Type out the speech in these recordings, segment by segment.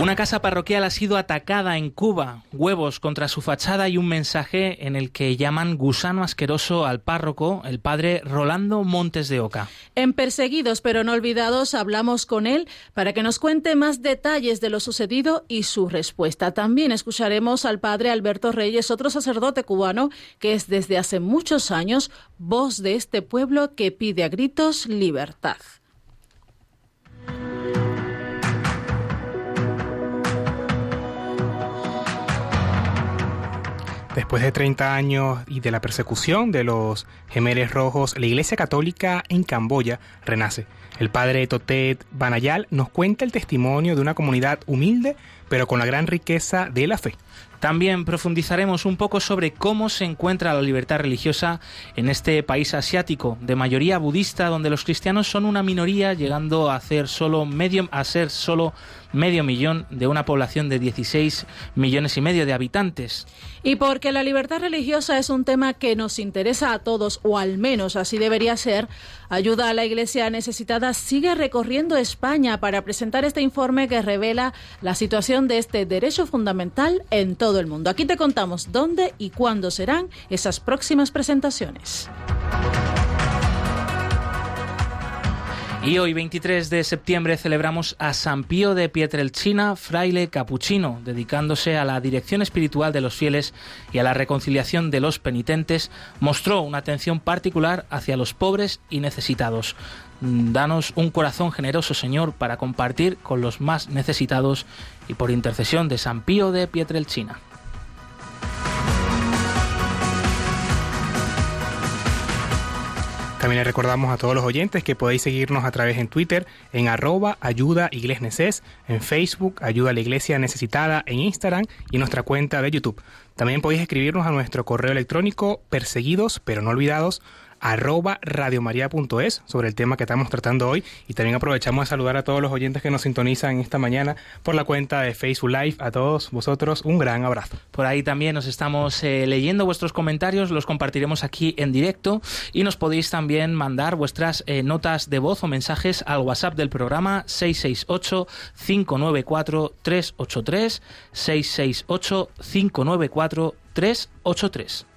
Una casa parroquial ha sido atacada en Cuba, huevos contra su fachada y un mensaje en el que llaman gusano asqueroso al párroco, el padre Rolando Montes de Oca. En Perseguidos pero no olvidados hablamos con él para que nos cuente más detalles de lo sucedido y su respuesta. También escucharemos al padre Alberto Reyes, otro sacerdote cubano que es desde hace muchos años voz de este pueblo que pide a gritos libertad. Después de 30 años y de la persecución de los gemeres rojos, la Iglesia Católica en Camboya renace. El padre Totet Banayal nos cuenta el testimonio de una comunidad humilde, pero con la gran riqueza de la fe. También profundizaremos un poco sobre cómo se encuentra la libertad religiosa en este país asiático de mayoría budista, donde los cristianos son una minoría, llegando a ser solo medio, a ser solo medio millón de una población de 16 millones y medio de habitantes. Y porque la libertad religiosa es un tema que nos interesa a todos, o al menos así debería ser, Ayuda a la Iglesia Necesitada sigue recorriendo España para presentar este informe que revela la situación de este derecho fundamental en todo el mundo. Aquí te contamos dónde y cuándo serán esas próximas presentaciones. Y hoy, 23 de septiembre, celebramos a San Pío de Pietrelcina, fraile capuchino, dedicándose a la dirección espiritual de los fieles y a la reconciliación de los penitentes, mostró una atención particular hacia los pobres y necesitados. Danos un corazón generoso, Señor, para compartir con los más necesitados y por intercesión de San Pío de Pietrelcina. También les recordamos a todos los oyentes que podéis seguirnos a través en Twitter en arroba ayuda neces, en Facebook ayuda a la iglesia necesitada, en Instagram y en nuestra cuenta de YouTube. También podéis escribirnos a nuestro correo electrónico perseguidos pero no olvidados arroba radiomaria.es sobre el tema que estamos tratando hoy y también aprovechamos a saludar a todos los oyentes que nos sintonizan esta mañana por la cuenta de Facebook Live. A todos vosotros un gran abrazo. Por ahí también nos estamos eh, leyendo vuestros comentarios, los compartiremos aquí en directo y nos podéis también mandar vuestras eh, notas de voz o mensajes al WhatsApp del programa 668 594 383 668 594 383.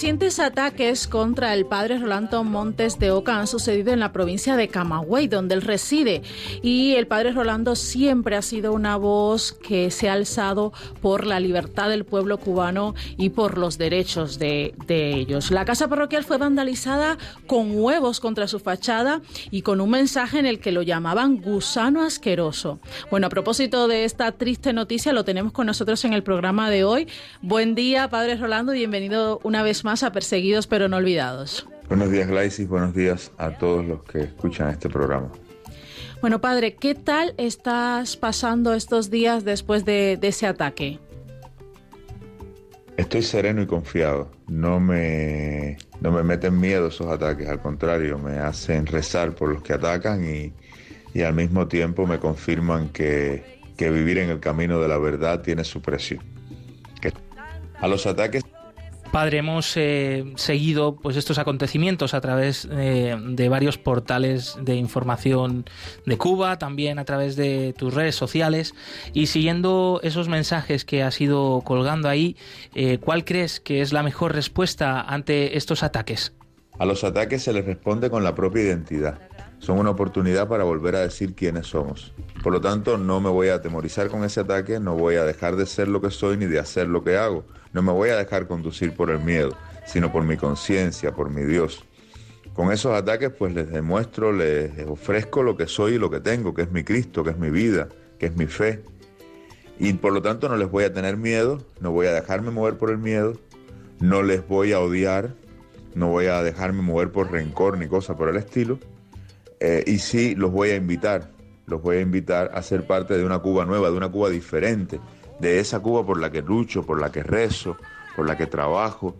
Recientes ataques contra el padre Rolando Montes de Oca han sucedido en la provincia de Camagüey, donde él reside. Y el padre Rolando siempre ha sido una voz que se ha alzado por la libertad del pueblo cubano y por los derechos de, de ellos. La casa parroquial fue vandalizada con huevos contra su fachada y con un mensaje en el que lo llamaban gusano asqueroso. Bueno, a propósito de esta triste noticia, lo tenemos con nosotros en el programa de hoy. Buen día, padre Rolando, bienvenido una vez más a Perseguidos pero no olvidados. Buenos días, Glaisis. Buenos días a todos los que escuchan este programa. Bueno, padre, ¿qué tal estás pasando estos días después de, de ese ataque? Estoy sereno y confiado. No me, no me meten miedo esos ataques, al contrario, me hacen rezar por los que atacan y, y al mismo tiempo me confirman que, que, vivir en el camino de la verdad tiene su precio. Que a los ataques Padre, hemos eh, seguido pues estos acontecimientos a través eh, de varios portales de información de Cuba, también a través de tus redes sociales y siguiendo esos mensajes que has ido colgando ahí, eh, ¿cuál crees que es la mejor respuesta ante estos ataques? A los ataques se les responde con la propia identidad. son una oportunidad para volver a decir quiénes somos. Por lo tanto, no me voy a atemorizar con ese ataque, no voy a dejar de ser lo que soy ni de hacer lo que hago. No me voy a dejar conducir por el miedo, sino por mi conciencia, por mi Dios. Con esos ataques pues les demuestro, les ofrezco lo que soy y lo que tengo, que es mi Cristo, que es mi vida, que es mi fe. Y por lo tanto no les voy a tener miedo, no voy a dejarme mover por el miedo, no les voy a odiar, no voy a dejarme mover por rencor ni cosa por el estilo. Eh, y sí los voy a invitar, los voy a invitar a ser parte de una Cuba nueva, de una Cuba diferente, de esa Cuba por la que lucho, por la que rezo, por la que trabajo,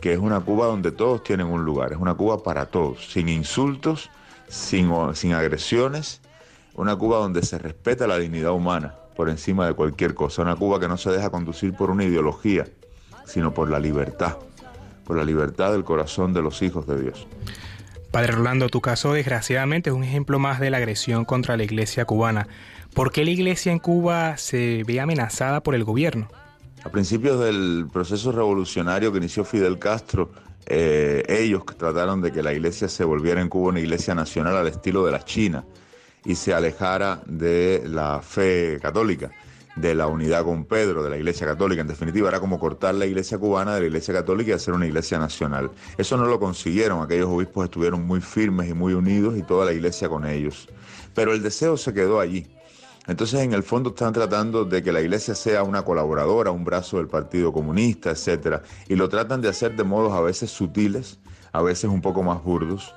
que es una Cuba donde todos tienen un lugar, es una Cuba para todos, sin insultos, sin, sin agresiones, una Cuba donde se respeta la dignidad humana por encima de cualquier cosa, una Cuba que no se deja conducir por una ideología, sino por la libertad, por la libertad del corazón de los hijos de Dios. Padre Rolando, tu caso desgraciadamente es un ejemplo más de la agresión contra la iglesia cubana. ¿Por qué la iglesia en Cuba se ve amenazada por el gobierno? A principios del proceso revolucionario que inició Fidel Castro, eh, ellos trataron de que la iglesia se volviera en Cuba una iglesia nacional al estilo de la China y se alejara de la fe católica, de la unidad con Pedro, de la iglesia católica. En definitiva, era como cortar la iglesia cubana de la iglesia católica y hacer una iglesia nacional. Eso no lo consiguieron, aquellos obispos estuvieron muy firmes y muy unidos y toda la iglesia con ellos. Pero el deseo se quedó allí. Entonces, en el fondo están tratando de que la iglesia sea una colaboradora, un brazo del Partido Comunista, etcétera, y lo tratan de hacer de modos a veces sutiles, a veces un poco más burdos.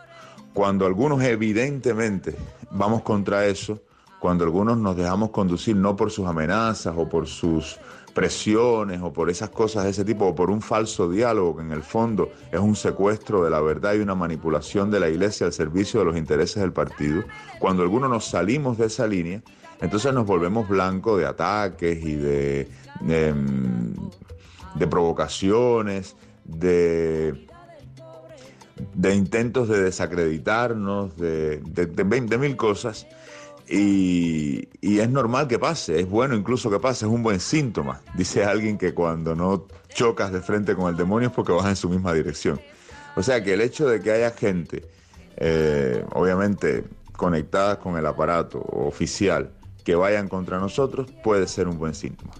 Cuando algunos evidentemente vamos contra eso, cuando algunos nos dejamos conducir no por sus amenazas o por sus presiones o por esas cosas de ese tipo o por un falso diálogo que en el fondo es un secuestro de la verdad y una manipulación de la iglesia al servicio de los intereses del partido, cuando algunos nos salimos de esa línea, entonces nos volvemos blanco de ataques y de, de, provocaciones, de, de, intentos de desacreditarnos, de, de, mil cosas. Y, y, es normal que pase, es bueno incluso que pase, es un buen síntoma. Dice alguien que cuando no chocas de frente con el demonio es porque vas en su misma dirección. O sea que el hecho de que haya gente, eh, obviamente conectada con el aparato oficial, que vayan contra nosotros puede ser un buen síntoma.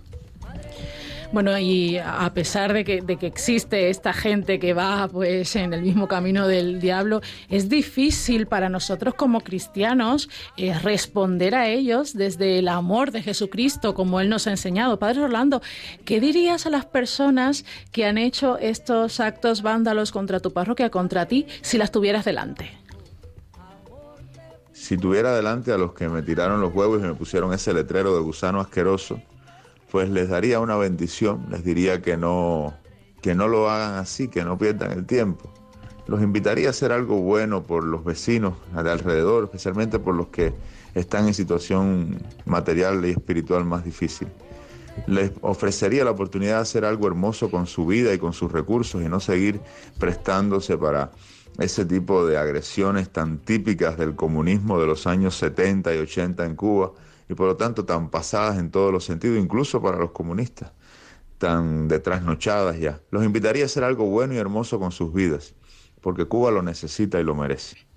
Bueno, y a pesar de que, existe esta gente que va pues en el mismo camino del diablo, es difícil para nosotros como cristianos eh, responder a ellos desde el amor de Jesucristo, como Él nos ha enseñado. Padre Orlando, ¿qué dirías a las personas que han hecho estos actos vándalos contra tu parroquia, contra ti, si las tuvieras delante? Si tuviera delante a los que me tiraron los huevos y me pusieron ese letrero de gusano asqueroso, pues les daría una bendición, les diría que no, que no lo hagan así, que no pierdan el tiempo. Los invitaría a hacer algo bueno por los vecinos de alrededor, especialmente por los que están en situación material y espiritual más difícil. Les ofrecería la oportunidad de hacer algo hermoso con su vida y con sus recursos y no seguir prestándose para ese tipo de agresiones tan típicas del comunismo de los años 70 y 80 en Cuba y por lo tanto tan pasadas en todos los sentidos, incluso para los comunistas, tan de trasnochadas ya. Los invitaría a hacer algo bueno y hermoso con sus vidas, porque Cuba lo necesita y lo merece.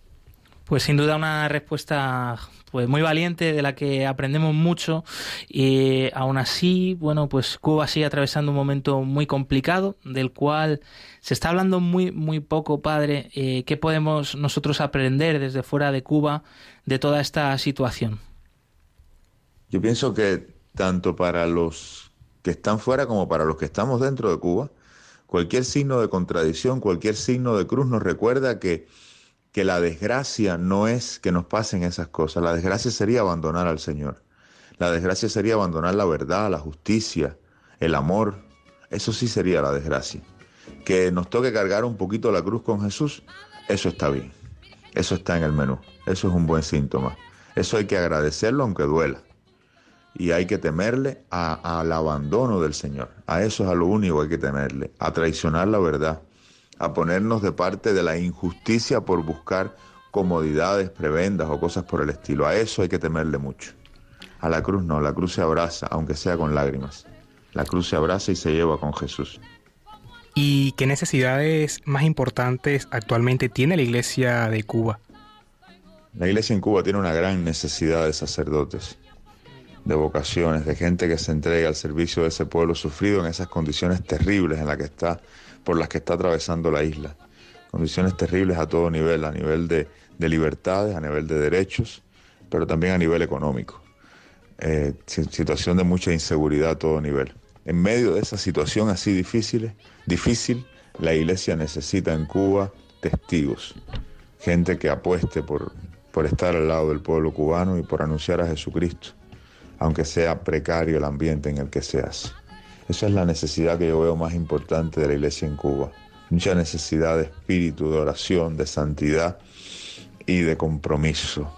Pues sin duda una respuesta pues muy valiente de la que aprendemos mucho y aún así, bueno, pues Cuba sigue atravesando un momento muy complicado del cual se está hablando muy muy poco, padre, eh, ¿qué podemos nosotros aprender desde fuera de Cuba de toda esta situación? Yo pienso que tanto para los que están fuera como para los que estamos dentro de Cuba, cualquier signo de contradicción, cualquier signo de cruz nos recuerda que que la desgracia no es que nos pasen esas cosas, la desgracia sería abandonar al Señor. La desgracia sería abandonar la verdad, la justicia, el amor. Eso sí sería la desgracia. Que nos toque cargar un poquito la cruz con Jesús, eso está bien. Eso está en el menú. Eso es un buen síntoma. Eso hay que agradecerlo aunque duela. Y hay que temerle al abandono del Señor. A eso es a lo único que hay que temerle. A traicionar la verdad a ponernos de parte de la injusticia por buscar comodidades, prebendas o cosas por el estilo. A eso hay que temerle mucho. A la cruz no, la cruz se abraza, aunque sea con lágrimas. La cruz se abraza y se lleva con Jesús. ¿Y qué necesidades más importantes actualmente tiene la iglesia de Cuba? La iglesia en Cuba tiene una gran necesidad de sacerdotes, de vocaciones, de gente que se entregue al servicio de ese pueblo sufrido en esas condiciones terribles en las que está, por las que está atravesando la isla. Condiciones terribles a todo nivel, a nivel de, de libertades, a nivel de derechos, pero también a nivel económico. Eh, situación de mucha inseguridad a todo nivel. En medio de esa situación así difícil, difícil, la iglesia necesita en Cuba testigos, gente que apueste por, por estar al lado del pueblo cubano y por anunciar a Jesucristo, aunque sea precario el ambiente en el que se hace. Esa es la necesidad que yo veo más importante de la iglesia en Cuba. Mucha necesidad de espíritu, de oración, de santidad y de compromiso.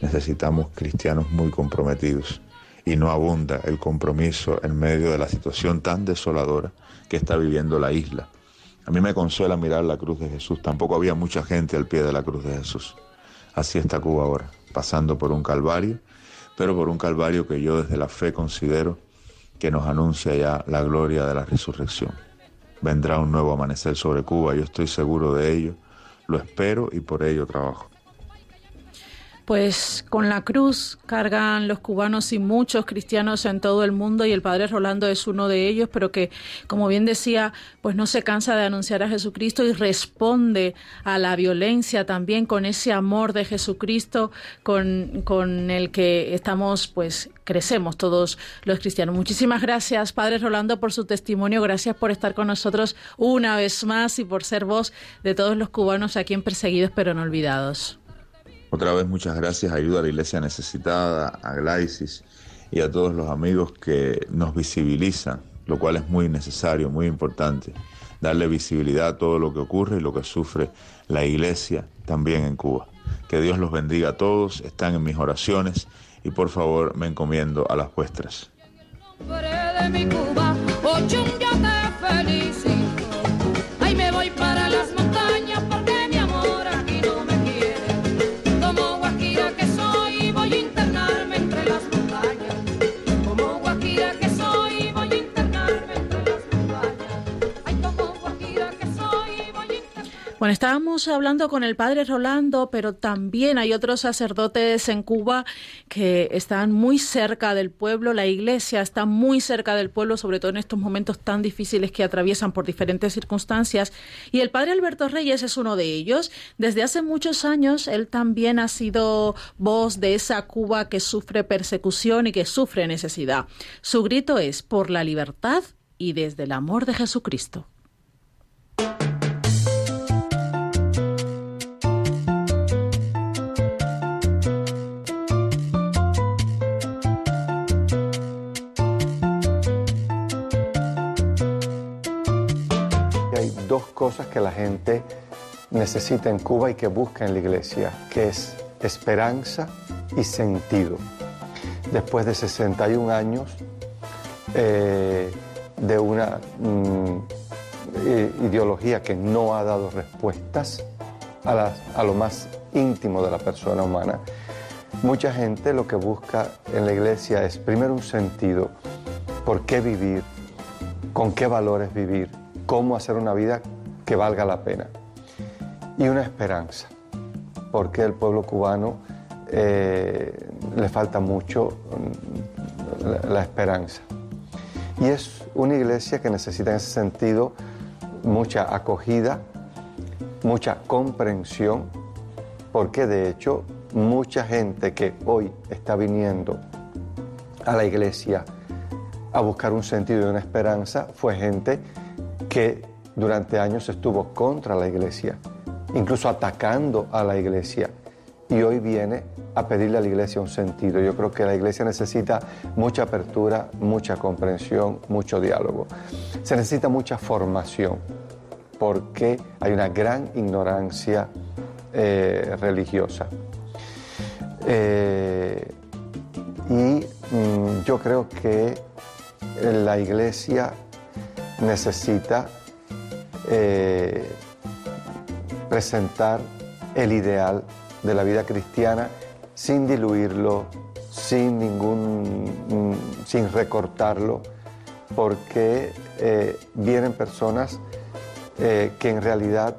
Necesitamos cristianos muy comprometidos y no abunda el compromiso en medio de la situación tan desoladora que está viviendo la isla. A mí me consuela mirar la cruz de Jesús. Tampoco había mucha gente al pie de la cruz de Jesús. Así está Cuba ahora, pasando por un calvario, pero por un calvario que yo desde la fe considero que nos anuncia ya la gloria de la resurrección. Vendrá un nuevo amanecer sobre Cuba, yo estoy seguro de ello, lo espero y por ello trabajo. Pues con la cruz cargan los cubanos y muchos cristianos en todo el mundo y el padre Rolando es uno de ellos, pero que, como bien decía, pues no se cansa de anunciar a Jesucristo y responde a la violencia también con ese amor de Jesucristo con, con el que estamos, pues crecemos todos los cristianos. Muchísimas gracias, padre Rolando, por su testimonio. Gracias por estar con nosotros una vez más y por ser voz de todos los cubanos aquí en Perseguidos pero no olvidados. Otra vez muchas gracias, ayuda a la Iglesia Necesitada, a Glaisis y a todos los amigos que nos visibilizan, lo cual es muy necesario, muy importante, darle visibilidad a todo lo que ocurre y lo que sufre la Iglesia también en Cuba. Que Dios los bendiga a todos, están en mis oraciones y por favor me encomiendo a las vuestras. Bueno, estábamos hablando con el padre Rolando, pero también hay otros sacerdotes en Cuba que están muy cerca del pueblo, la iglesia está muy cerca del pueblo, sobre todo en estos momentos tan difíciles que atraviesan por diferentes circunstancias, y el padre Alberto Reyes es uno de ellos. Desde hace muchos años él también ha sido voz de esa Cuba que sufre persecución y que sufre necesidad. Su grito es por la libertad y desde el amor de Jesucristo. Cosas que la gente necesita en Cuba y que busca en la iglesia, que es esperanza y sentido. Después de 61 años eh, de una mm, ideología que no ha dado respuestas a, a lo más íntimo de la persona humana, mucha gente lo que busca en la iglesia es primero un sentido, por qué vivir, con qué valores vivir, cómo hacer una vida que valga la pena. Y una esperanza, porque el pueblo cubano eh, le falta mucho mm, la, esperanza. Y es una iglesia que necesita en ese sentido mucha acogida, mucha comprensión, porque de hecho mucha gente que hoy está viniendo a la iglesia a buscar un sentido y una esperanza fue gente que durante años estuvo contra la iglesia, incluso atacando a la iglesia. Y hoy viene a pedirle a la iglesia un sentido. Yo creo que la iglesia necesita mucha apertura, mucha comprensión, mucho diálogo. Se necesita mucha formación, porque hay una gran ignorancia eh, religiosa. Eh, y mm, yo creo que la iglesia necesita eh, presentar el ideal de la vida cristiana sin diluirlo, sin ningún, sin recortarlo, porque eh, vienen personas eh, que en realidad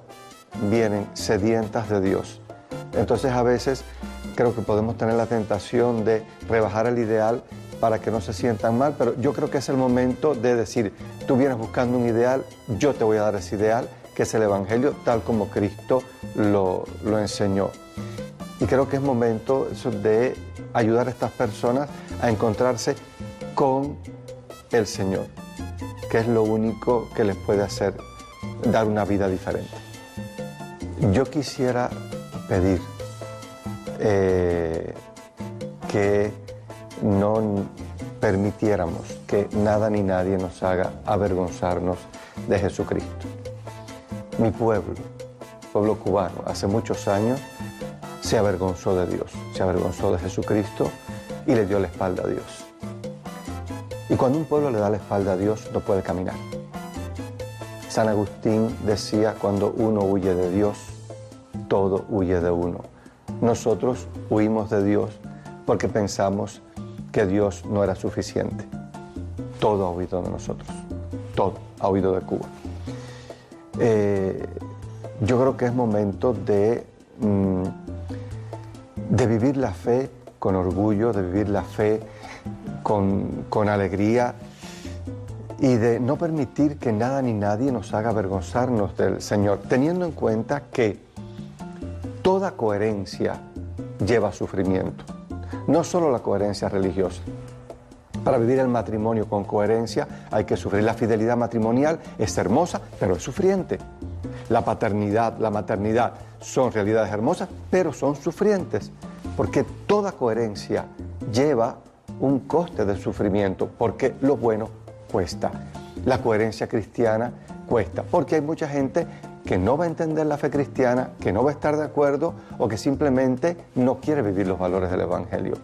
vienen sedientas de Dios. Entonces a veces creo que podemos tener la tentación de rebajar el ideal para que no se sientan mal, pero yo creo que es el momento de decir, tú vienes buscando un ideal, yo te voy a dar ese ideal, que es el Evangelio, tal como Cristo lo, lo enseñó. Y creo que es momento de ayudar a estas personas a encontrarse con el Señor, que es lo único que les puede hacer dar una vida diferente. Yo quisiera pedir eh, que no permitiéramos que nada ni nadie nos haga avergonzarnos de Jesucristo. Mi pueblo, pueblo cubano, hace muchos años se avergonzó de Dios, se avergonzó de Jesucristo y le dio la espalda a Dios. Y cuando un pueblo le da la espalda a Dios, no puede caminar. San Agustín decía, cuando uno huye de Dios, todo huye de uno. Nosotros huimos de Dios porque pensamos que Dios no era suficiente. Todo ha huido de nosotros, todo ha huido de Cuba. Eh, yo creo que es momento de, mm, de vivir la fe con orgullo, de vivir la fe con, con alegría y de no permitir que nada ni nadie nos haga avergonzarnos del Señor, teniendo en cuenta que toda coherencia lleva sufrimiento, no solo la coherencia religiosa. Para vivir el matrimonio con coherencia hay que sufrir. La fidelidad matrimonial es hermosa, pero es sufriente. La paternidad, la maternidad son realidades hermosas, pero son sufrientes, porque toda coherencia lleva un coste de sufrimiento, porque lo bueno cuesta. La coherencia cristiana cuesta, porque hay mucha gente que no va a entender la fe cristiana, que no va a estar de acuerdo o que simplemente no quiere vivir los valores del Evangelio.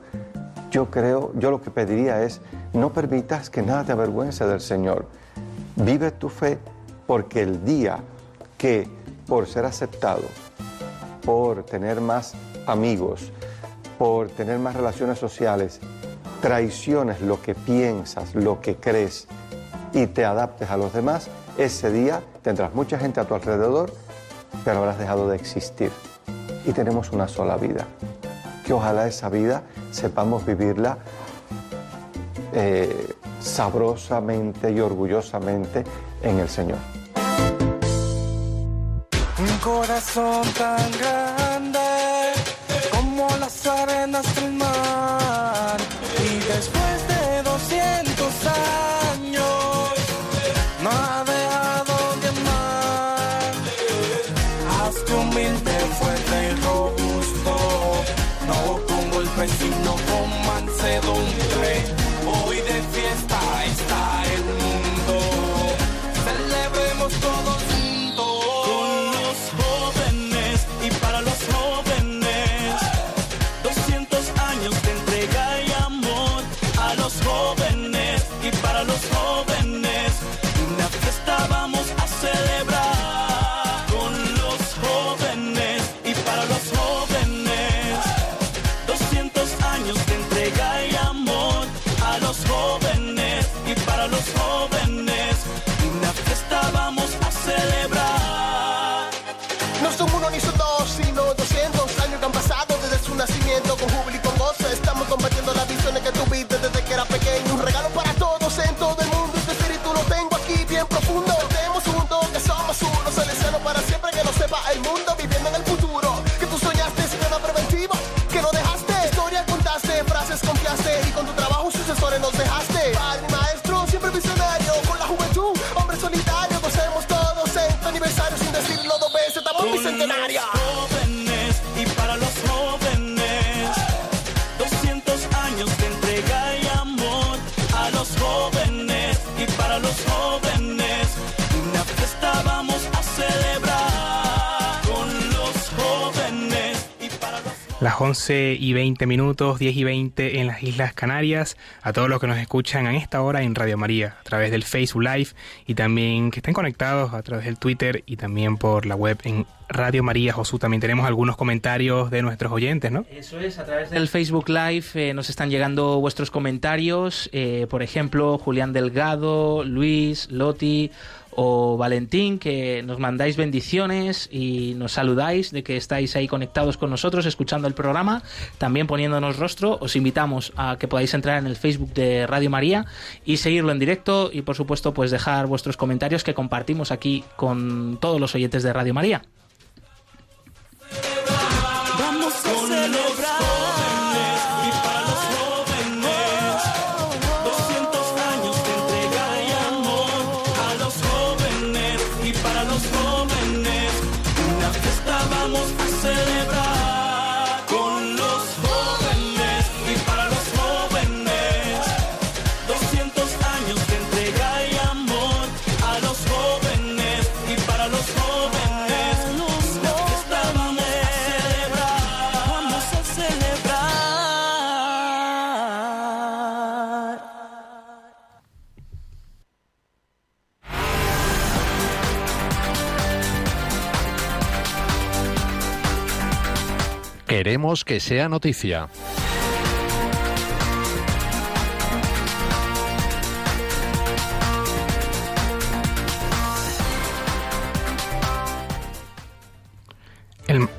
Yo creo, yo lo que pediría es, no permitas que nada te avergüence del Señor. Vive tu fe porque el día que por ser aceptado, por tener más amigos, por tener más relaciones sociales, traiciones lo que piensas, lo que crees y te adaptes a los demás, ese día tendrás mucha gente a tu alrededor, pero habrás dejado de existir. Y tenemos una sola vida. Que ojalá esa vida sepamos vivirla eh, sabrosamente y orgullosamente en el Señor. Un corazón tan grande Las 11 y 20 minutos, 10 y 20 en las Islas Canarias. A todos los que nos escuchan a esta hora en Radio María, a través del Facebook Live y también que estén conectados a través del Twitter y también por la web en Radio María Josú. También tenemos algunos comentarios de nuestros oyentes, ¿no? Eso es, a través del Facebook Live eh, nos están llegando vuestros comentarios. eh, por ejemplo, Julián Delgado, Luis, Loti o Valentín, que nos mandáis bendiciones y nos saludáis de que estáis ahí conectados con nosotros, escuchando el programa, también poniéndonos rostro. Os invitamos a que podáis entrar en el Facebook de Radio María y seguirlo en directo y, por supuesto, pues dejar vuestros comentarios que compartimos aquí con todos los oyentes de Radio María. Vamos a celebrar. Queremos que sea noticia. El,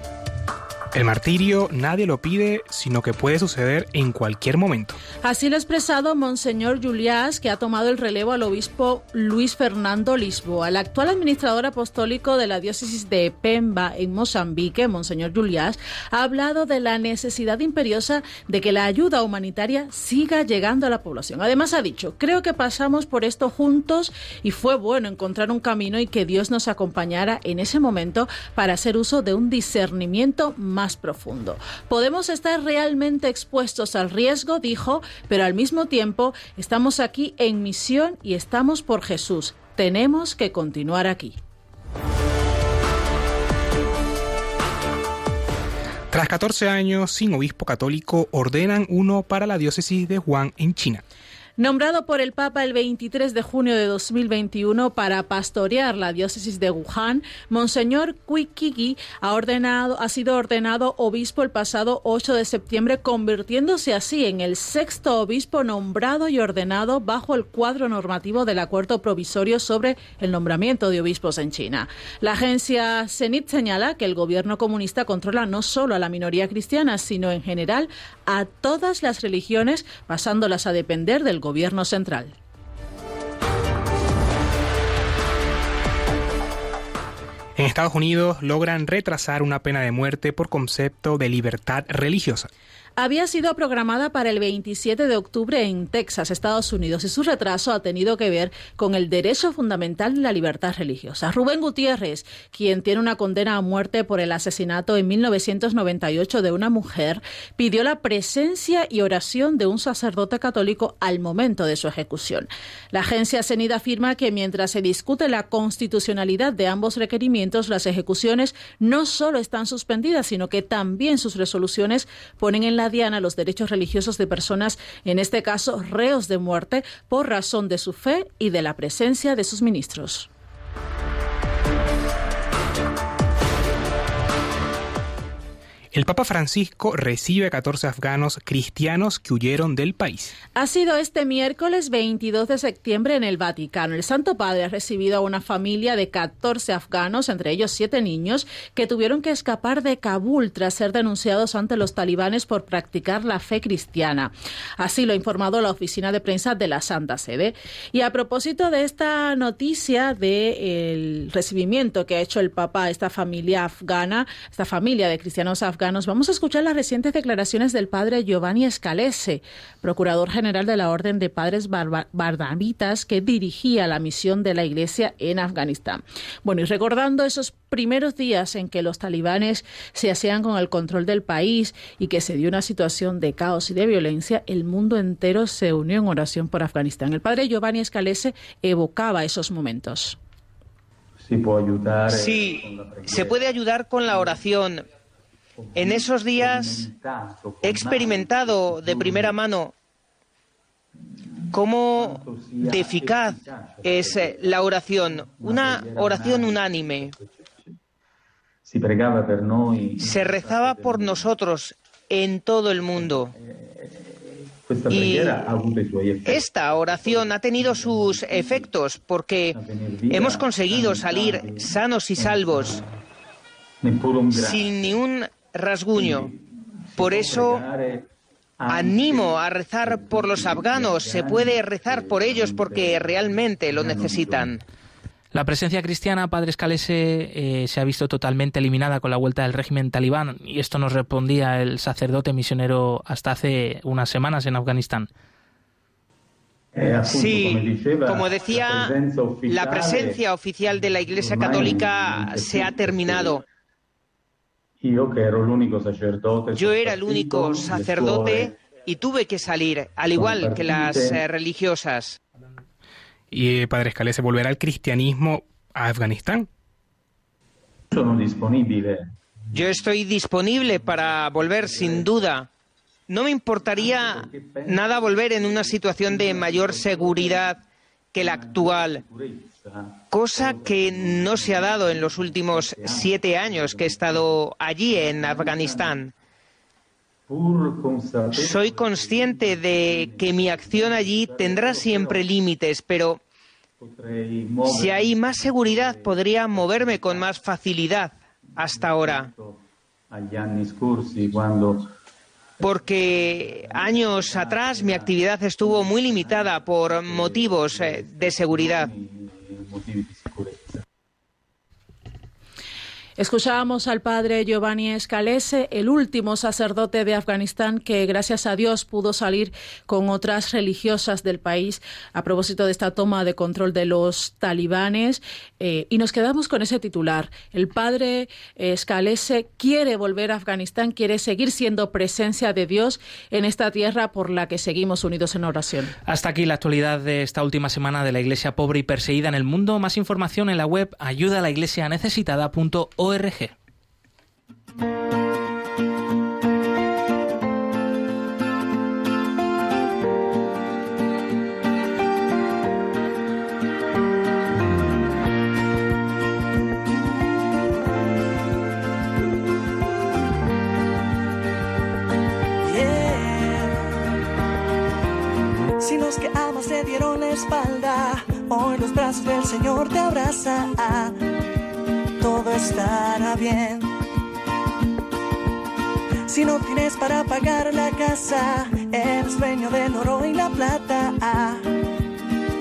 el martirio nadie lo pide, sino que puede suceder en cualquier momento. Así lo ha expresado Monseñor Juliás, que ha tomado el relevo al obispo Luis Fernando Lisboa. El actual administrador apostólico de la diócesis de Pemba, en Mozambique, Monseñor Juliás, ha hablado de la necesidad imperiosa de que la ayuda humanitaria siga llegando a la población. Además ha dicho, creo que pasamos por esto juntos y fue bueno encontrar un camino y que Dios nos acompañara en ese momento para hacer uso de un discernimiento más profundo. Podemos estar realmente expuestos al riesgo, dijo, pero al mismo tiempo estamos aquí en misión y estamos por Jesús. Tenemos que continuar aquí. Tras 14 años sin obispo católico, ordenan uno para la diócesis de Wuhan en China. Nombrado por el Papa el 23 de junio de 2021 para pastorear la diócesis de Wuhan, Monseñor Kui Kiki ha, ordenado, ha sido ordenado obispo el pasado 8 de septiembre, convirtiéndose así en el sexto obispo nombrado y ordenado bajo el cuadro normativo del acuerdo provisorio sobre el nombramiento de obispos en China. La agencia CENIT señala que el gobierno comunista controla no solo a la minoría cristiana, sino en general a todas las religiones, pasándolas a depender del gobierno central. En Estados Unidos logran retrasar una pena de muerte por concepto de libertad religiosa. Había sido programada para el 27 de octubre en Texas, Estados Unidos, y su retraso ha tenido que ver con el derecho fundamental de la libertad religiosa. Rubén Gutiérrez, quien tiene una condena a muerte por el asesinato en 1998 de una mujer, pidió la presencia y oración de un sacerdote católico al momento de su ejecución. La agencia CENID afirma que mientras se discute la constitucionalidad de ambos requerimientos, las ejecuciones no solo están suspendidas, sino que también sus resoluciones ponen en la diana los derechos religiosos de personas, en este caso reos de muerte, por razón de su fe y de la presencia de sus ministros. El Papa Francisco recibe a 14 afganos cristianos que huyeron del país. Ha sido este miércoles 22 de septiembre en el Vaticano. El Santo Padre ha recibido a una familia de 14 afganos, entre ellos siete niños, que tuvieron que escapar de Kabul tras ser denunciados ante los talibanes por practicar la fe cristiana. Así lo ha informado la oficina de prensa de la Santa Sede. Y a propósito de esta noticia del recibimiento que ha hecho el Papa a esta familia afgana, esta familia de cristianos afganos, vamos a escuchar las recientes declaraciones del padre Giovanni Scalese, procurador general de la Orden de Padres Barnabitas, que dirigía la misión de la Iglesia en Afganistán. Bueno, y recordando esos primeros días en que los talibanes se hacían con el control del país y que se dio una situación de caos y de violencia, el mundo entero se unió en oración por Afganistán. El padre Giovanni Scalese evocaba esos momentos. Sí, se puede ayudar con la oración. En esos días he experimentado de primera mano cómo de eficaz es la oración, una oración unánime. Se rezaba por nosotros en todo el mundo. Y esta oración ha tenido sus efectos porque hemos conseguido salir sanos y salvos sin ni un rasguño. Por eso animo a rezar por los afganos. Se puede rezar por ellos porque realmente lo necesitan. La presencia cristiana, padre Escalese, eh, se ha visto totalmente eliminada con la vuelta del régimen talibán y esto nos respondía el sacerdote misionero hasta hace unas semanas en Afganistán. Sí, como decía, la presencia oficial de la Iglesia Católica se ha terminado. Yo era el único sacerdote y tuve que salir, al igual que las eh, religiosas y eh, Padre Escalese volverá al cristianismo a Afganistán. Yo estoy disponible para volver sin duda. No me importaría nada volver en una situación de mayor seguridad que la actual, cosa que no se ha dado en los últimos siete años que he estado allí en Afganistán. Soy consciente de que mi acción allí tendrá siempre límites, pero si hay más seguridad podría moverme con más facilidad hasta ahora. Porque años atrás mi actividad estuvo muy limitada por motivos eh, de seguridad. Escuchábamos al padre Giovanni Escalese, el último sacerdote de Afganistán que, gracias a Dios, pudo salir con otras religiosas del país a propósito de esta toma de control de los talibanes. Eh, y nos quedamos con ese titular. El padre Escalese quiere volver a Afganistán, quiere seguir siendo presencia de Dios en esta tierra por la que seguimos unidos en oración. Hasta aquí la actualidad de esta última semana de la Iglesia pobre y perseguida en el mundo. Más información en la web ayuda a la iglesia org. Si los que amas te dieron la espalda, hoy los brazos del Señor te abrazan todo estará bien. Si no tienes para pagar la casa, el sueño del oro y la plata,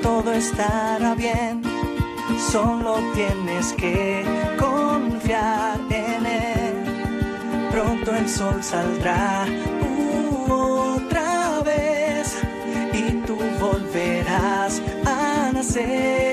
todo estará bien. Solo tienes que confiar en él. Pronto el sol saldrá otra vez y tú volverás a nacer.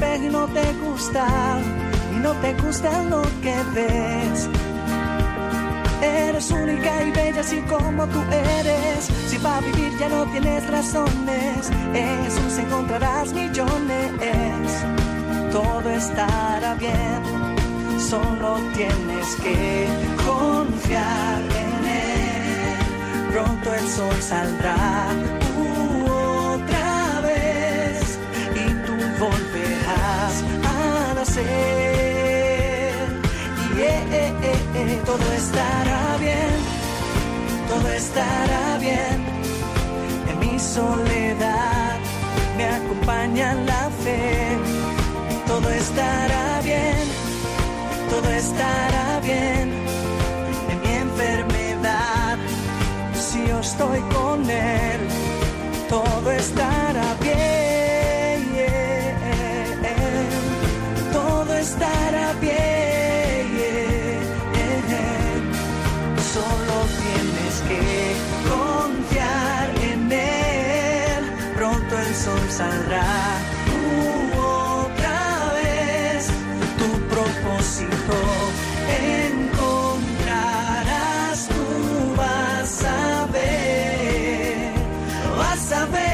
Espejo y no te gusta, y no te gusta lo que ves. Eres única y bella así como tú eres. Si para vivir ya no tienes razones, encontrarás millones. Todo estará bien, solo tienes que confiar en Él. Pronto el sol saldrá volverás a nacer. Y eh, todo estará bien, todo estará bien. En mi soledad me acompaña la fe. Todo estará bien, todo estará bien. En mi enfermedad, si yo estoy con él, todo estará bien. saldrá otra vez, tu propósito encontrarás, tú vas a ver, vas a ver.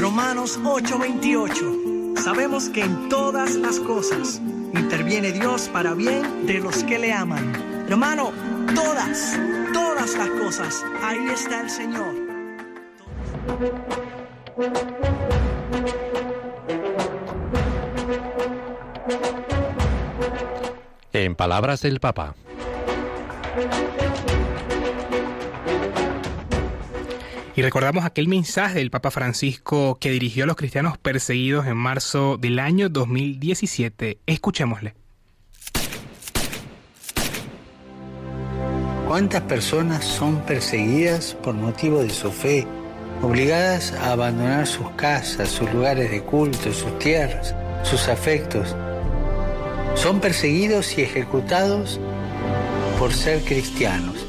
Romanos 8:28. Sabemos que en todas las cosas interviene Dios para bien de los que le aman. Hermano, todas todas las cosas, ahí está el Señor. En palabras del Papa. Y recordamos aquel mensaje del Papa Francisco que dirigió a los cristianos perseguidos en marzo del año 2017. Escuchémosle. ¿Cuántas personas son perseguidas por motivo de su fe, obligadas a abandonar sus casas, sus lugares de culto, sus tierras, sus afectos? Son perseguidos y ejecutados por ser cristianos,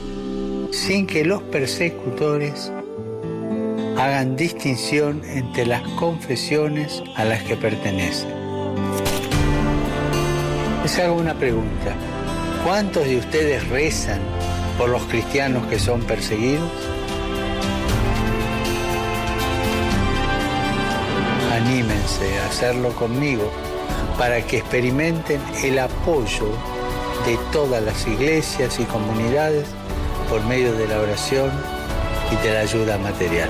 sin que los persecutores hagan distinción entre las confesiones a las que pertenecen. Les hago una pregunta. ¿Cuántos de ustedes rezan por los cristianos que son perseguidos? Anímense a hacerlo conmigo para que experimenten el apoyo de todas las iglesias y comunidades por medio de la oración y de la ayuda material.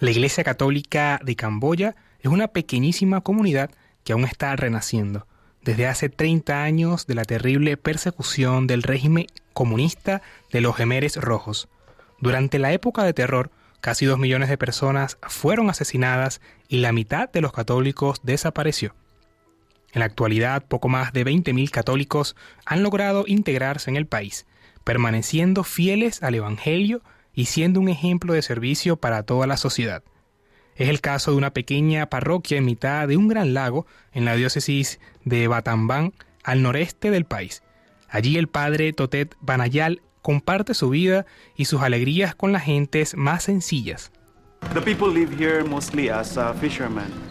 La Iglesia Católica de Camboya es una pequeñísima comunidad que aún está renaciendo. Desde hace 30 años de la terrible persecución del régimen comunista de los Gemeres Rojos. Durante la época de terror, casi dos millones de personas fueron asesinadas y la mitad de los católicos desapareció. En la actualidad, poco más de 20.000 católicos han logrado integrarse en el país, permaneciendo fieles al Evangelio y siendo un ejemplo de servicio para toda la sociedad. Es el caso de una pequeña parroquia en mitad de un gran lago en la diócesis de Batambán, al noreste del país. Allí el padre Totet Banayal comparte su vida y sus alegrías con las gentes más sencillas.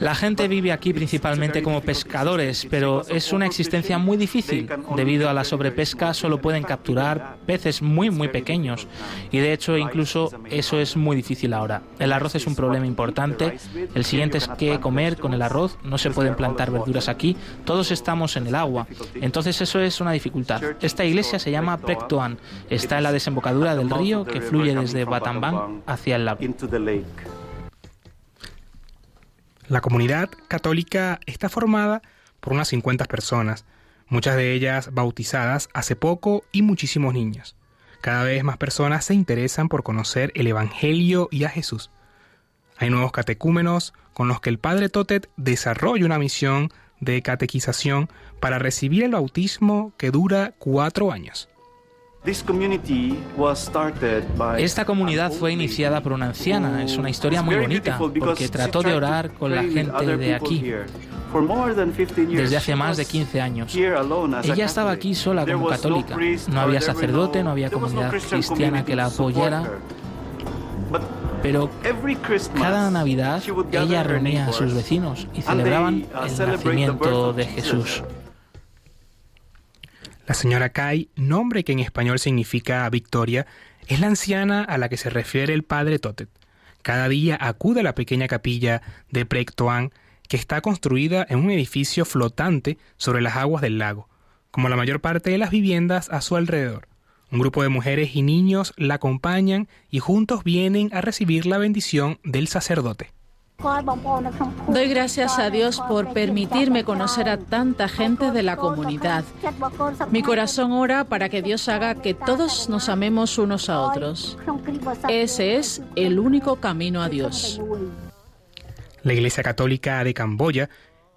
La gente vive aquí principalmente como pescadores, pero es una existencia muy difícil. Debido a la sobrepesca solo pueden capturar peces muy muy pequeños y de hecho incluso eso es muy difícil ahora. El arroz es un problema importante. El siguiente es que comer con el arroz. No se pueden plantar verduras aquí. Todos estamos en el agua. Entonces eso es una dificultad. Esta iglesia se llama Prektoan. Está en la desembocadura del río que fluye desde Batamban hacia el lago. La comunidad católica está formada por unas 50 personas, muchas de ellas bautizadas hace poco y muchísimos niños. Cada vez más personas se interesan por conocer el Evangelio y a Jesús. Hay nuevos catecúmenos con los que el Padre Totet desarrolla una misión de catequización para recibir el bautismo que dura cuatro años. Esta comunidad fue iniciada por una anciana. Es una historia muy bonita porque trató de orar con la gente de aquí desde hace más de 15 años. Ella estaba aquí sola como católica. No había sacerdote, no había comunidad cristiana que la apoyara. Pero cada Navidad ella reunía a sus vecinos y celebraban uh, el nacimiento de Jesús. La señora Kai, nombre que en español significa victoria, es la anciana a la que se refiere el padre Totet. Cada día acude a la pequeña capilla de Prektoan, que está construida en un edificio flotante sobre las aguas del lago, como la mayor parte de las viviendas a su alrededor. Un grupo de mujeres y niños la acompañan y juntos vienen a recibir la bendición del sacerdote. Doy gracias a Dios por permitirme conocer a tanta gente de la comunidad. Mi corazón ora para que Dios haga que todos nos amemos unos a otros. Ese es el único camino a Dios. La Iglesia Católica de Camboya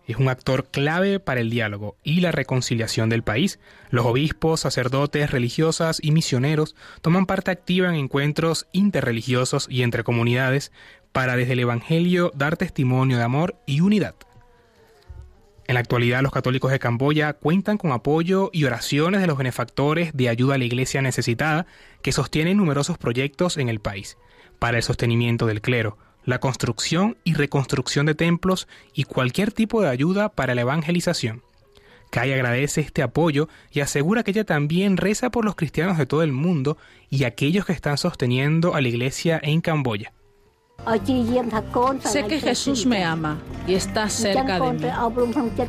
es un actor clave para el diálogo y la reconciliación del país. Los obispos, sacerdotes, religiosas y misioneros toman parte activa en encuentros interreligiosos y entre comunidades para desde el Evangelio dar testimonio de amor y unidad. En la actualidad los católicos de Camboya cuentan con apoyo y oraciones de los benefactores de ayuda a la iglesia necesitada que sostienen numerosos proyectos en el país para el sostenimiento del clero, la construcción y reconstrucción de templos y cualquier tipo de ayuda para la evangelización. Kai agradece este apoyo y asegura que ella también reza por los cristianos de todo el mundo y aquellos que están sosteniendo a la iglesia en Camboya. Sé que Jesús me ama y está cerca de mí.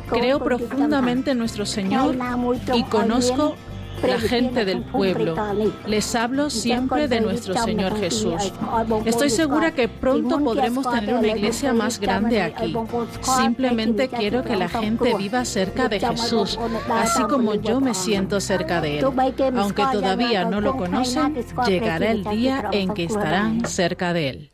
Creo profundamente en nuestro Señor y conozco la gente del pueblo. Les hablo siempre de nuestro Señor Jesús. Estoy segura que pronto podremos tener una iglesia más grande aquí. Simplemente quiero que la gente viva cerca de Jesús, así como yo me siento cerca de Él. Aunque todavía no lo conocen, llegará el día en que estarán cerca de Él.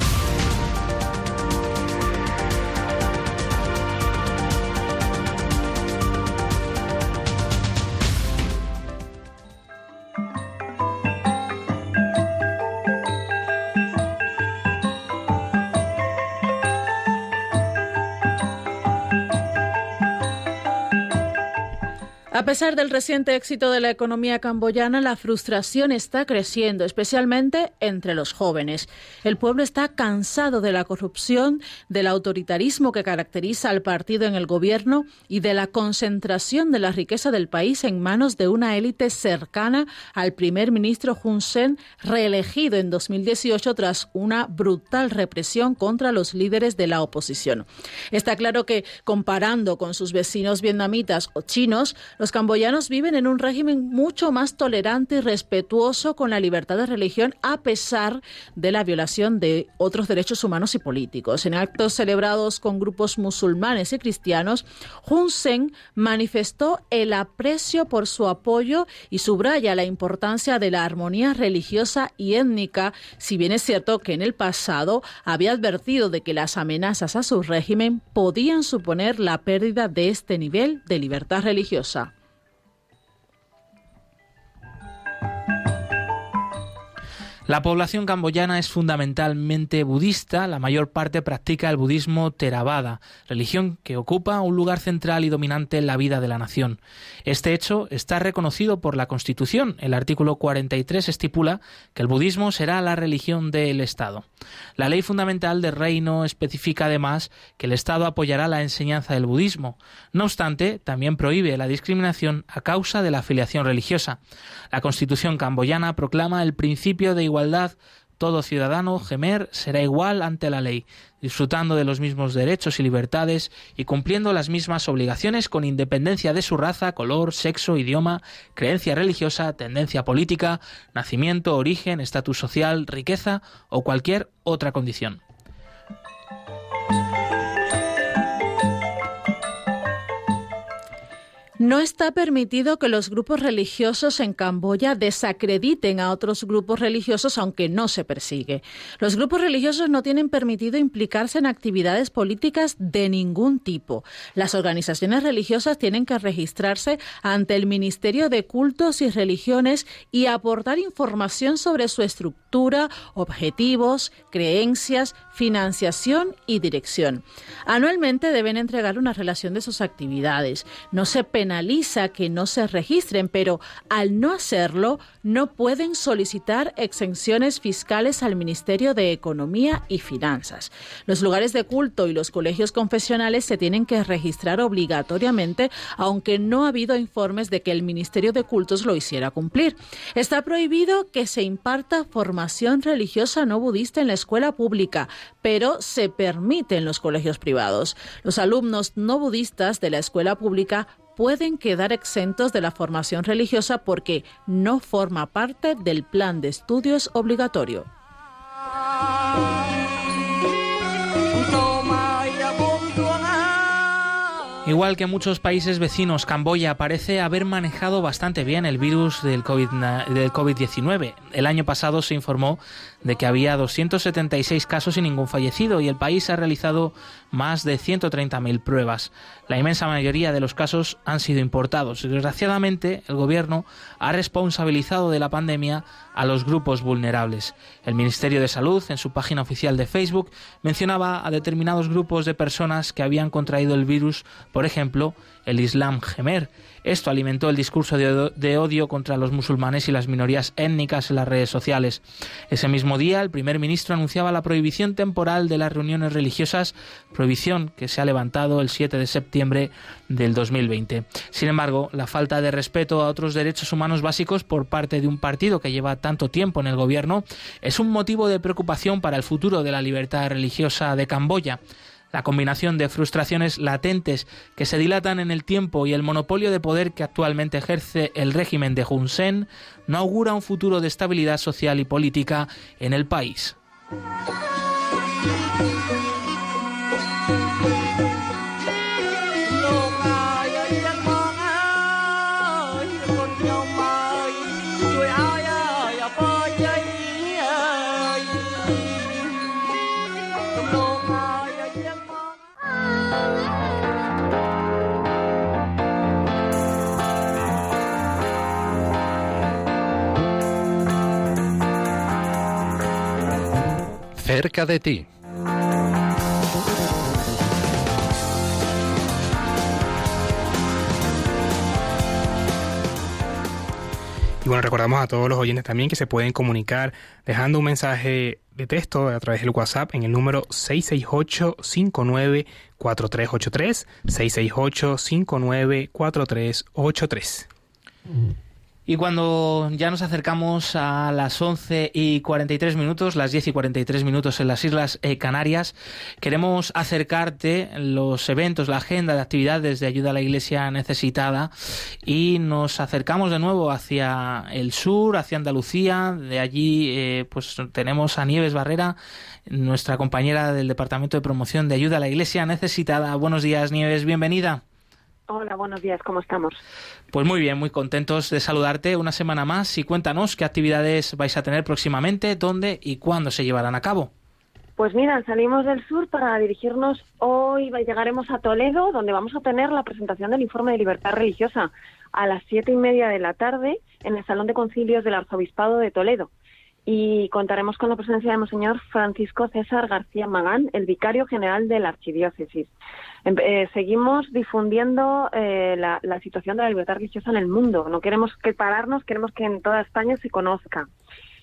A pesar del reciente éxito de la economía camboyana, la frustración está creciendo, especialmente entre los jóvenes. El pueblo está cansado de la corrupción, del autoritarismo que caracteriza al partido en el gobierno y de la concentración de la riqueza del país en manos de una élite cercana al primer ministro Hun Sen, reelegido en 2018 tras una brutal represión contra los líderes de la oposición. Está claro que, comparando con sus vecinos vietnamitas o chinos, los camboyanos viven en un régimen mucho más tolerante y respetuoso con la libertad de religión a pesar de la violación de otros derechos humanos y políticos. En actos celebrados con grupos musulmanes y cristianos, Hun Sen manifestó el aprecio por su apoyo y subraya la importancia de la armonía religiosa y étnica, si bien es cierto que en el pasado había advertido de que las amenazas a su régimen podían suponer la pérdida de este nivel de libertad religiosa. La población camboyana es fundamentalmente budista, la mayor parte practica el budismo Theravada, religión que ocupa un lugar central y dominante en la vida de la nación. Este hecho está reconocido por la Constitución. El artículo 43 estipula que el budismo será la religión del Estado. La ley fundamental del reino especifica además que el Estado apoyará la enseñanza del budismo. No obstante, también prohíbe la discriminación a causa de la afiliación religiosa. La Constitución camboyana proclama el principio de igualdad todo ciudadano gemer será igual ante la ley, disfrutando de los mismos derechos y libertades y cumpliendo las mismas obligaciones con independencia de su raza, color, sexo, idioma, creencia religiosa, tendencia política, nacimiento, origen, estatus social, riqueza o cualquier otra condición. No está permitido que los grupos religiosos en Camboya desacrediten a otros grupos religiosos aunque no se persigue. Los grupos religiosos no tienen permitido implicarse en actividades políticas de ningún tipo. Las organizaciones religiosas tienen que registrarse ante el Ministerio de Cultos y Religiones y aportar información sobre su estructura, objetivos, creencias, financiación y dirección. Anualmente deben entregar una relación de sus actividades. No se penaliza que no se registren, pero al no hacerlo, no pueden solicitar exenciones fiscales al Ministerio de Economía y Finanzas. Los lugares de culto y los colegios confesionales se tienen que registrar obligatoriamente, aunque no ha habido informes de que el Ministerio de Cultos lo hiciera cumplir. Está prohibido que se imparta formación religiosa no budista en la escuela pública, pero se permite en los colegios privados. Los alumnos no budistas de la escuela pública pueden quedar exentos de la formación religiosa porque no forma parte del plan de estudios obligatorio. Igual que muchos países vecinos, Camboya parece haber manejado bastante bien el virus del COVID-19. el año pasado se informó de que había 276 casos y ningún fallecido y el país ha realizado más de 130.000 pruebas. La inmensa mayoría de los casos han sido importados. Desgraciadamente, el gobierno ha responsabilizado de la pandemia a los grupos vulnerables. El Ministerio de Salud, en su página oficial de Facebook, mencionaba a determinados grupos de personas que habían contraído el virus, por ejemplo, el Islam Gemer. Esto alimentó el discurso de, odio contra los musulmanes y las minorías étnicas en las redes sociales. Ese mismo día, el primer ministro anunciaba la prohibición temporal de las reuniones religiosas, prohibición que se ha levantado el 7 de septiembre del 2020. Sin embargo, la falta de respeto a otros derechos humanos básicos por parte de un partido que lleva tanto tiempo en el gobierno es un motivo de preocupación para el futuro de la libertad religiosa de Camboya. La combinación de frustraciones latentes que se dilatan en el tiempo y el monopolio de poder que actualmente ejerce el régimen de Hun Sen no augura un futuro de estabilidad social y política en el país. Cerca de ti. Y bueno, recordamos a todos los oyentes también que se pueden comunicar dejando un mensaje de texto a través del WhatsApp en el número 668-594383, 668-594383. Y cuando ya nos acercamos a las 11 y 43 minutos, las 10 y 43 minutos en las Islas eh, Canarias, queremos acercarte los eventos, la agenda de actividades de ayuda a la Iglesia necesitada y nos acercamos de nuevo hacia el sur, hacia Andalucía. De allí eh, pues tenemos a Nieves Barrera, nuestra compañera del Departamento de Promoción de Ayuda a la Iglesia necesitada. Buenos días, Nieves, bienvenida. Hola, buenos días, ¿cómo estamos? Pues muy bien, muy contentos de saludarte una semana más y cuéntanos qué actividades vais a tener próximamente, dónde y cuándo se llevarán a cabo. Pues mira, salimos del sur para dirigirnos hoy, llegaremos a Toledo, donde vamos a tener la presentación del informe de libertad religiosa a las siete y media de la tarde en el Salón de Concilios del Arzobispado de Toledo. Y contaremos con la presencia de Monseñor Francisco César García Magán, el vicario general de la Archidiócesis. Em, eh, seguimos difundiendo eh, la, situación de la libertad religiosa en el mundo. No queremos que pararnos, queremos que en toda España se conozca.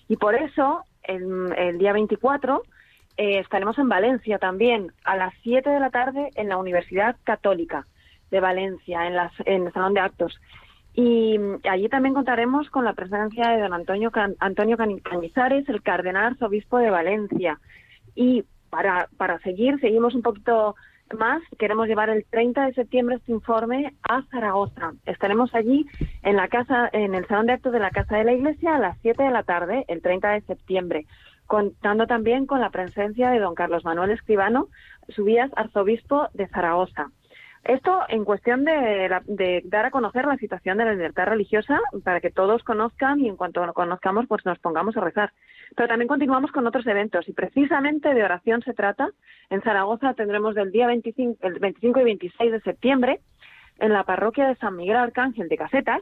Y por eso, el, día 24, eh, estaremos en Valencia también, a las 7 de la tarde, en la Universidad Católica de Valencia, en, las, el Salón de Actos. Y mm, allí también contaremos con la presencia de don Antonio, Antonio Cañizares, el cardenal arzobispo de Valencia. Y para, para seguir, seguimos un poquito más, queremos llevar el 30 de septiembre este informe a Zaragoza. Estaremos allí en la casa, en el salón de actos de la Casa de la Iglesia a las 7 de la tarde, el 30 de septiembre, contando también con la presencia de don Carlos Manuel Escribano, subías arzobispo de Zaragoza. Esto en cuestión de, dar a conocer la situación de la libertad religiosa para que todos conozcan y en cuanto lo conozcamos pues nos pongamos a rezar. Pero también continuamos con otros eventos y precisamente de oración se trata. En Zaragoza tendremos del día 25, el 25 y 26 de septiembre en la parroquia de San Miguel Arcángel de Casetas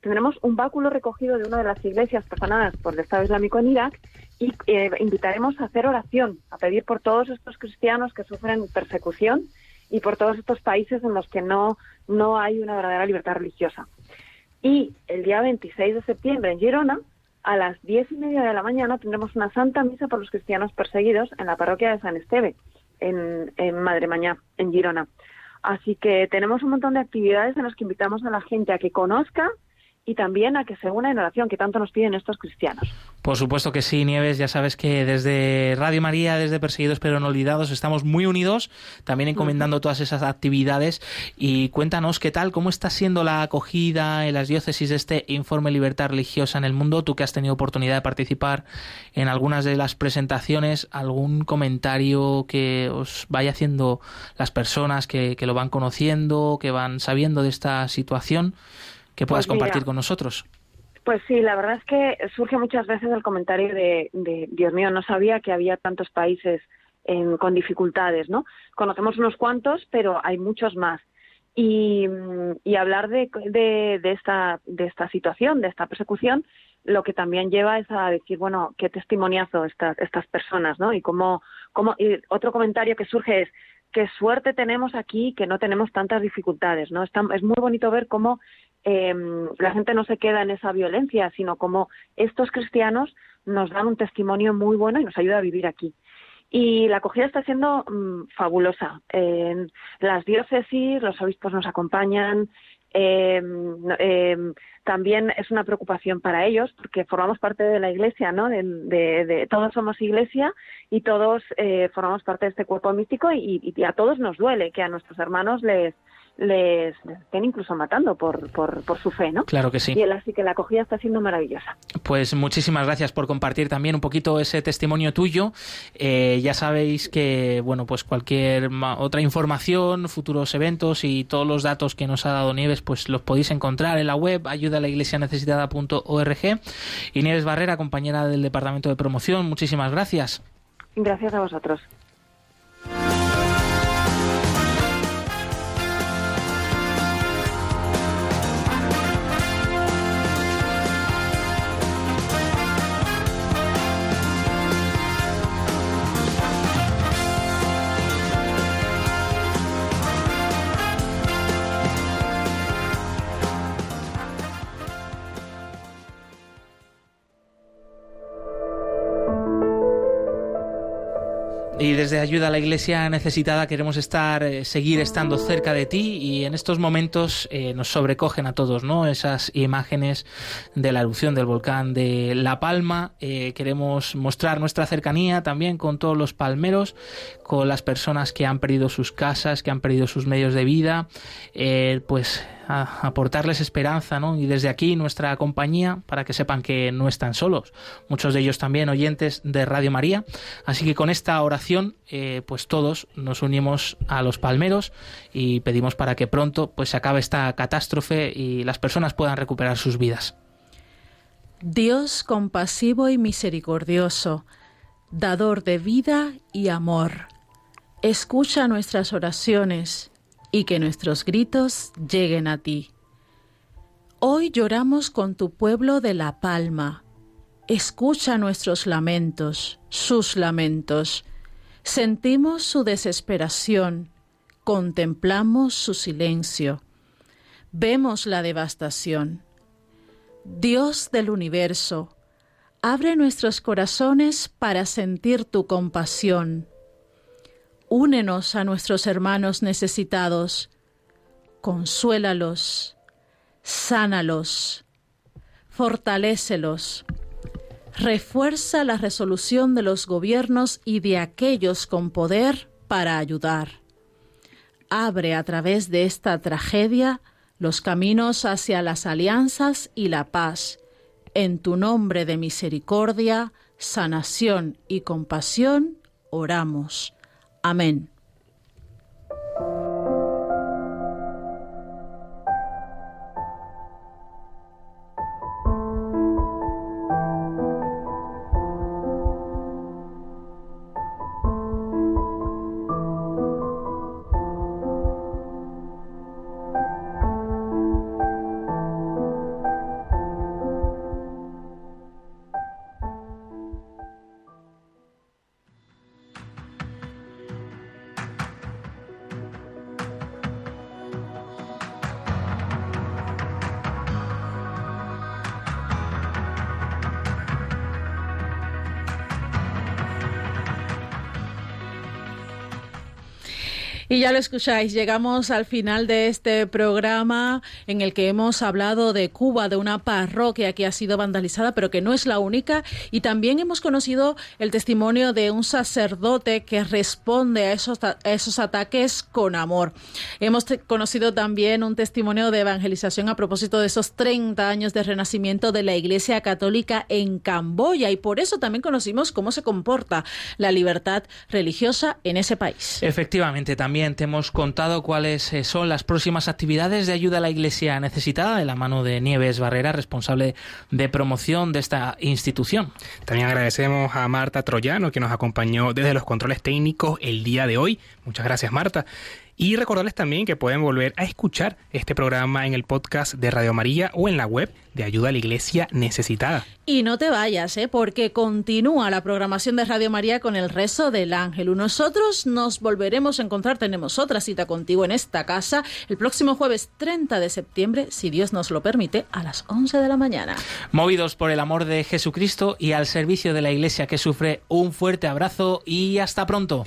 tendremos un báculo recogido de una de las iglesias profanadas por el Estado Islámico en Irak y eh, invitaremos a hacer oración, a pedir por todos estos cristianos que sufren persecución y por todos estos países en los que no, no hay una verdadera libertad religiosa. Y el día 26 de septiembre en Girona, a las diez y media de la mañana, tendremos una santa misa por los cristianos perseguidos en la parroquia de San Esteve, en, en Madre Mañá, en Girona. Así que tenemos un montón de actividades en las que invitamos a la gente a que conozca y también a que se una en oración, que tanto nos piden estos cristianos. Por supuesto que sí, Nieves. Ya sabes que desde Radio María, desde Perseguidos pero no olvidados, estamos muy unidos, también encomendando todas esas actividades. Y cuéntanos qué tal, cómo está siendo la acogida en las diócesis de este informe Libertad Religiosa en el Mundo. Tú que has tenido oportunidad de participar en algunas de las presentaciones, algún comentario que os vaya haciendo las personas que, que lo van conociendo, que van sabiendo de esta situación que puedas Pues mira, compartir con nosotros. Pues sí, la verdad es que surge muchas veces el comentario de, de, Dios mío, no sabía que había tantos países en- con dificultades, ¿no? Conocemos unos cuantos, pero hay muchos más. Y, y hablar de, de, de esta, de esta situación, de esta persecución, lo que también lleva es a decir, bueno, qué testimoniazo estas, estas personas, ¿no? Y cómo, cómo, y otro comentario que surge es, qué suerte tenemos aquí que no tenemos tantas dificultades, ¿no? Está- es muy bonito ver cómo eh, la gente no se queda en esa violencia, sino como estos cristianos nos dan un testimonio muy bueno y nos ayuda a vivir aquí. Y la acogida está siendo mm, fabulosa. En las diócesis, los obispos nos acompañan. eh, también es una preocupación para ellos porque formamos parte de la iglesia, ¿no? De- de- todos somos iglesia y todos eh, formamos parte de este cuerpo místico y, y a todos nos duele que a nuestros hermanos les les, les estén incluso matando por, por, por su fe, ¿no? Claro que sí. Y así que la acogida está siendo maravillosa. Pues muchísimas gracias por compartir también un poquito ese testimonio tuyo. Eh, ya sabéis que, bueno, pues cualquier otra información, futuros eventos y todos los datos que nos ha dado Nieves, pues los podéis encontrar en la web ayudalaiglesianecesitada.org. Y Nieves Barrera, compañera del Departamento de Promoción, muchísimas gracias. Gracias a vosotros. Y desde Ayuda a la Iglesia Necesitada queremos estar, eh, seguir estando cerca de ti y en estos momentos eh, nos sobrecogen a todos, ¿no? Esas imágenes de la erupción del volcán de La Palma. Eh, queremos mostrar nuestra cercanía también con todos los palmeros, con las personas que han perdido sus casas, que han perdido sus medios de vida, pues aportarles esperanza, ¿no? Y desde aquí nuestra compañía para que sepan que no están solos. Muchos de ellos también oyentes de Radio María. Así que con esta oración, eh, pues todos nos unimos a los palmeros y pedimos para que pronto pues se acabe esta catástrofe y las personas puedan recuperar sus vidas. Dios compasivo y misericordioso, dador de vida y amor, escucha nuestras oraciones y que nuestros gritos lleguen a ti. Hoy lloramos con tu pueblo de La Palma. Escucha nuestros lamentos, sus lamentos. Sentimos su desesperación, contemplamos su silencio. Vemos la devastación. Dios del universo, abre nuestros corazones para sentir tu compasión. Únenos a nuestros hermanos necesitados, consuélalos, sánalos, fortalécelos, refuerza la resolución de los gobiernos y de aquellos con poder para ayudar. Abre a través de esta tragedia los caminos hacia las alianzas y la paz. En tu nombre de misericordia, sanación y compasión, oramos. Amén. Ya lo escucháis, llegamos al final de este programa en el que hemos hablado de Cuba, de una parroquia que ha sido vandalizada, pero que no es la única. Y también hemos conocido el testimonio de un sacerdote que responde a esos, esos ataques con amor. Hemos conocido también un testimonio de evangelización a propósito de esos 30 años de renacimiento de la Iglesia Católica en Camboya. Y por eso también conocimos cómo se comporta la libertad religiosa en ese país. Efectivamente, también te hemos contado cuáles eh, son las próximas actividades de ayuda a la Iglesia necesitada de la mano de Nieves Barrera, responsable de promoción de esta institución. También agradecemos a Marta Troyano que nos acompañó desde los controles técnicos el día de hoy. Muchas gracias Marta. Y recordarles también que pueden volver a escuchar este programa en el podcast de Radio María o en la web de Ayuda a la Iglesia Necesitada. Y no te vayas, ¿eh? porque continúa la programación de Radio María con el rezo del ángel. Nosotros nos volveremos a encontrar, tenemos otra cita contigo en esta casa el próximo jueves 30 de septiembre, si Dios nos lo permite, a las 11 de la mañana. Movidos por el amor de Jesucristo y al servicio de la Iglesia que sufre, un fuerte abrazo y hasta pronto.